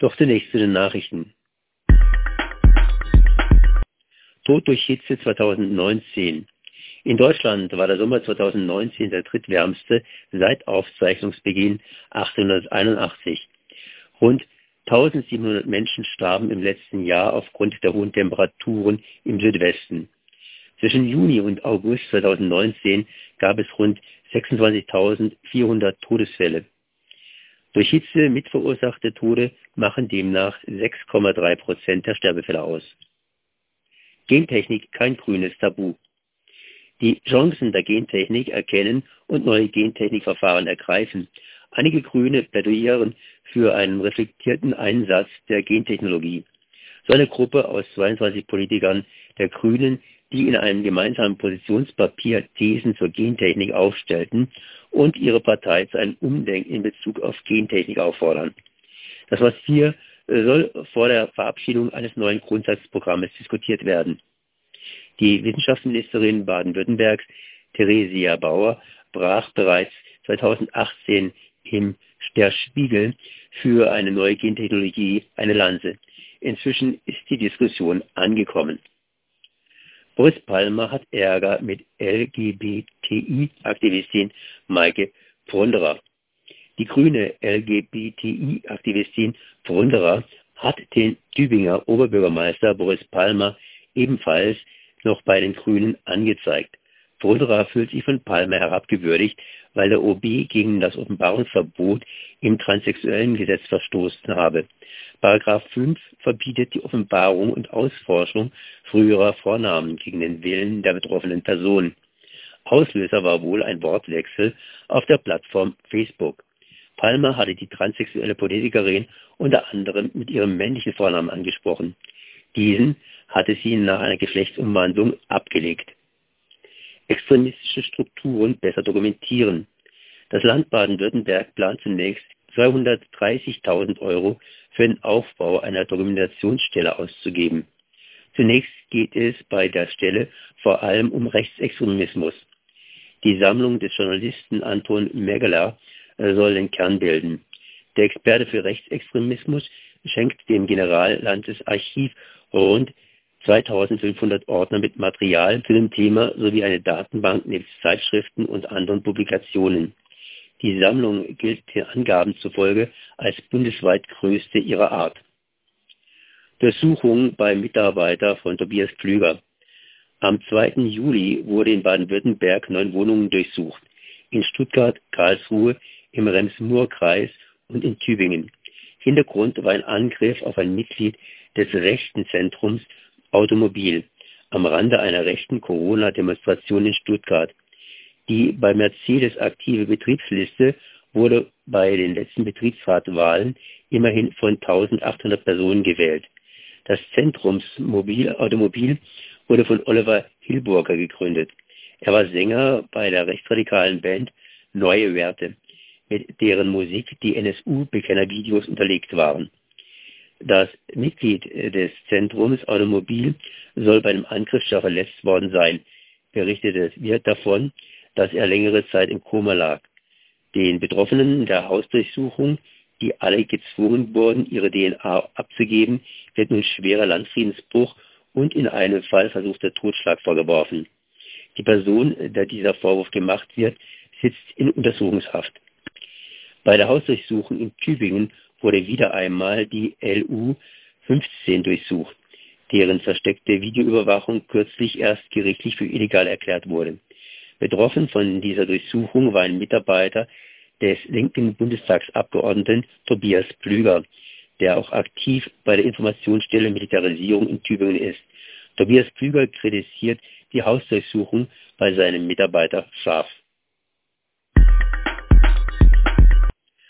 Doch zunächst zu den Nachrichten. Tod durch Hitze 2019. In Deutschland war der Sommer 2019 der drittwärmste seit Aufzeichnungsbeginn 1881. Rund 1700 Menschen starben im letzten Jahr aufgrund der hohen Temperaturen im Südwesten. Zwischen Juni und August 2019 gab es rund 26.400 Todesfälle. Durch Hitze mitverursachte Tode machen demnach 6,3 Prozent der Sterbefälle aus. Gentechnik kein grünes Tabu. Die Chancen der Gentechnik erkennen und neue Gentechnikverfahren ergreifen. Einige Grüne plädieren für einen reflektierten Einsatz der Gentechnologie. So eine Gruppe aus 22 Politikern der Grünen die in einem gemeinsamen Positionspapier Thesen zur Gentechnik aufstellten und ihre Partei zu einem Umdenken in Bezug auf Gentechnik auffordern. Das was hier äh, soll vor der Verabschiedung eines neuen Grundsatzprogrammes diskutiert werden. Die Wissenschaftsministerin Baden-Württembergs, Theresia Bauer, brach bereits 2018 im Der Spiegel für eine neue Gentechnologie eine Lanze. Inzwischen ist die Diskussion angekommen. Boris Palmer hat Ärger mit LGBTI-Aktivistin Maike Pronderer. Die grüne LGBTI-Aktivistin Pronderer hat den Tübinger Oberbürgermeister Boris Palmer ebenfalls noch bei den Grünen angezeigt. Pronderer fühlt sich von Palmer herabgewürdigt, weil der OB gegen das Offenbarungsverbot im transsexuellen Gesetz verstoßen habe. Paragraph 5 verbietet die Offenbarung und Ausforschung früherer Vornamen gegen den Willen der betroffenen Person. Auslöser war wohl ein Wortwechsel auf der Plattform Facebook. Palmer hatte die transsexuelle Politikerin unter anderem mit ihrem männlichen Vornamen angesprochen. Diesen hatte sie nach einer Geschlechtsumwandlung abgelegt extremistische Strukturen besser dokumentieren. Das Land Baden-Württemberg plant zunächst 230.000 Euro für den Aufbau einer Dokumentationsstelle auszugeben. Zunächst geht es bei der Stelle vor allem um Rechtsextremismus. Die Sammlung des Journalisten Anton Megeler soll den Kern bilden. Der Experte für Rechtsextremismus schenkt dem Generallandesarchiv rund 2500 Ordner mit Material zu dem Thema sowie eine Datenbank nebst Zeitschriften und anderen Publikationen. Die Sammlung gilt den Angaben zufolge als bundesweit größte ihrer Art. Durchsuchung beim Mitarbeiter von Tobias Pflüger. Am 2. Juli wurde in Baden-Württemberg neun Wohnungen durchsucht. In Stuttgart, Karlsruhe, im Rems-Murr-Kreis und in Tübingen. Hintergrund war ein Angriff auf ein Mitglied des rechten Zentrums Automobil am Rande einer rechten Corona-Demonstration in Stuttgart. Die bei Mercedes aktive Betriebsliste wurde bei den letzten Betriebsratwahlen immerhin von 1800 Personen gewählt. Das Zentrumsmobil Automobil wurde von Oliver Hilburger gegründet. Er war Sänger bei der rechtsradikalen Band Neue Werte, mit deren Musik die NSU-Bekennervideos unterlegt waren. Das Mitglied des Zentrums Automobil soll bei dem Angriff schwer verletzt worden sein, berichtete Wirt davon, dass er längere Zeit im Koma lag. Den Betroffenen der Hausdurchsuchung, die alle gezwungen wurden, ihre DNA abzugeben, wird nun schwerer Landfriedensbruch und in einem Fall versuchter Totschlag vorgeworfen. Die Person, der dieser Vorwurf gemacht wird, sitzt in Untersuchungshaft. Bei der Hausdurchsuchung in Tübingen wurde wieder einmal die LU 15 durchsucht, deren versteckte Videoüberwachung kürzlich erst gerichtlich für illegal erklärt wurde. Betroffen von dieser Durchsuchung war ein Mitarbeiter des linken Bundestagsabgeordneten Tobias Plüger, der auch aktiv bei der Informationsstelle Militarisierung in Tübingen ist. Tobias Plüger kritisiert die Hausdurchsuchung bei seinem Mitarbeiter scharf.